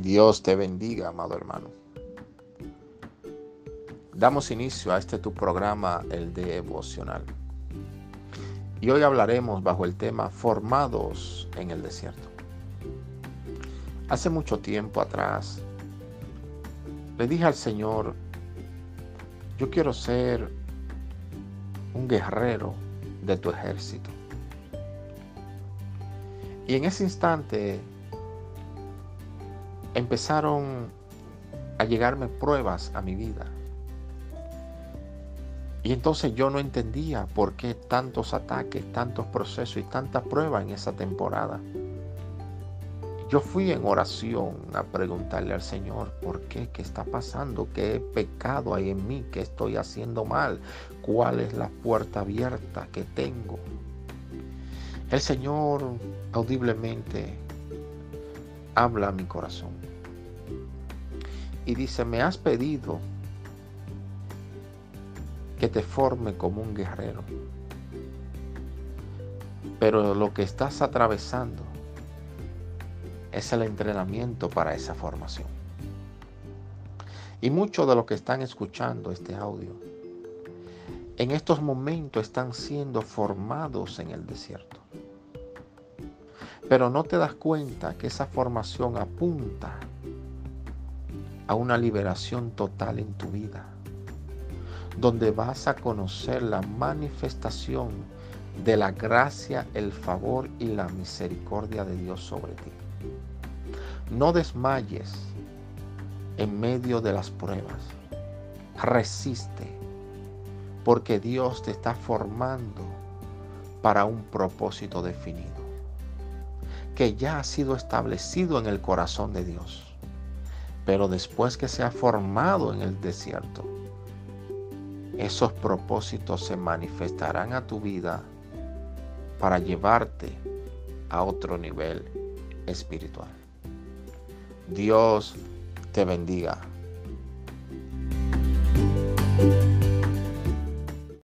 Dios te bendiga, amado hermano. Damos inicio a este tu programa, el devocional. Y hoy hablaremos bajo el tema Formados en el desierto. Hace mucho tiempo atrás, le dije al Señor, yo quiero ser un guerrero de tu ejército. Y en ese instante empezaron a llegarme pruebas a mi vida. Y entonces yo no entendía por qué tantos ataques, tantos procesos y tantas pruebas en esa temporada. Yo fui en oración a preguntarle al Señor, ¿por qué? ¿Qué está pasando? ¿Qué pecado hay en mí? ¿Qué estoy haciendo mal? ¿Cuál es la puerta abierta que tengo? El Señor audiblemente habla a mi corazón. Y dice, me has pedido que te forme como un guerrero. Pero lo que estás atravesando es el entrenamiento para esa formación. Y muchos de los que están escuchando este audio, en estos momentos están siendo formados en el desierto. Pero no te das cuenta que esa formación apunta a una liberación total en tu vida, donde vas a conocer la manifestación de la gracia, el favor y la misericordia de Dios sobre ti. No desmayes en medio de las pruebas. Resiste, porque Dios te está formando para un propósito definido que ya ha sido establecido en el corazón de Dios. Pero después que se ha formado en el desierto, esos propósitos se manifestarán a tu vida para llevarte a otro nivel espiritual. Dios te bendiga.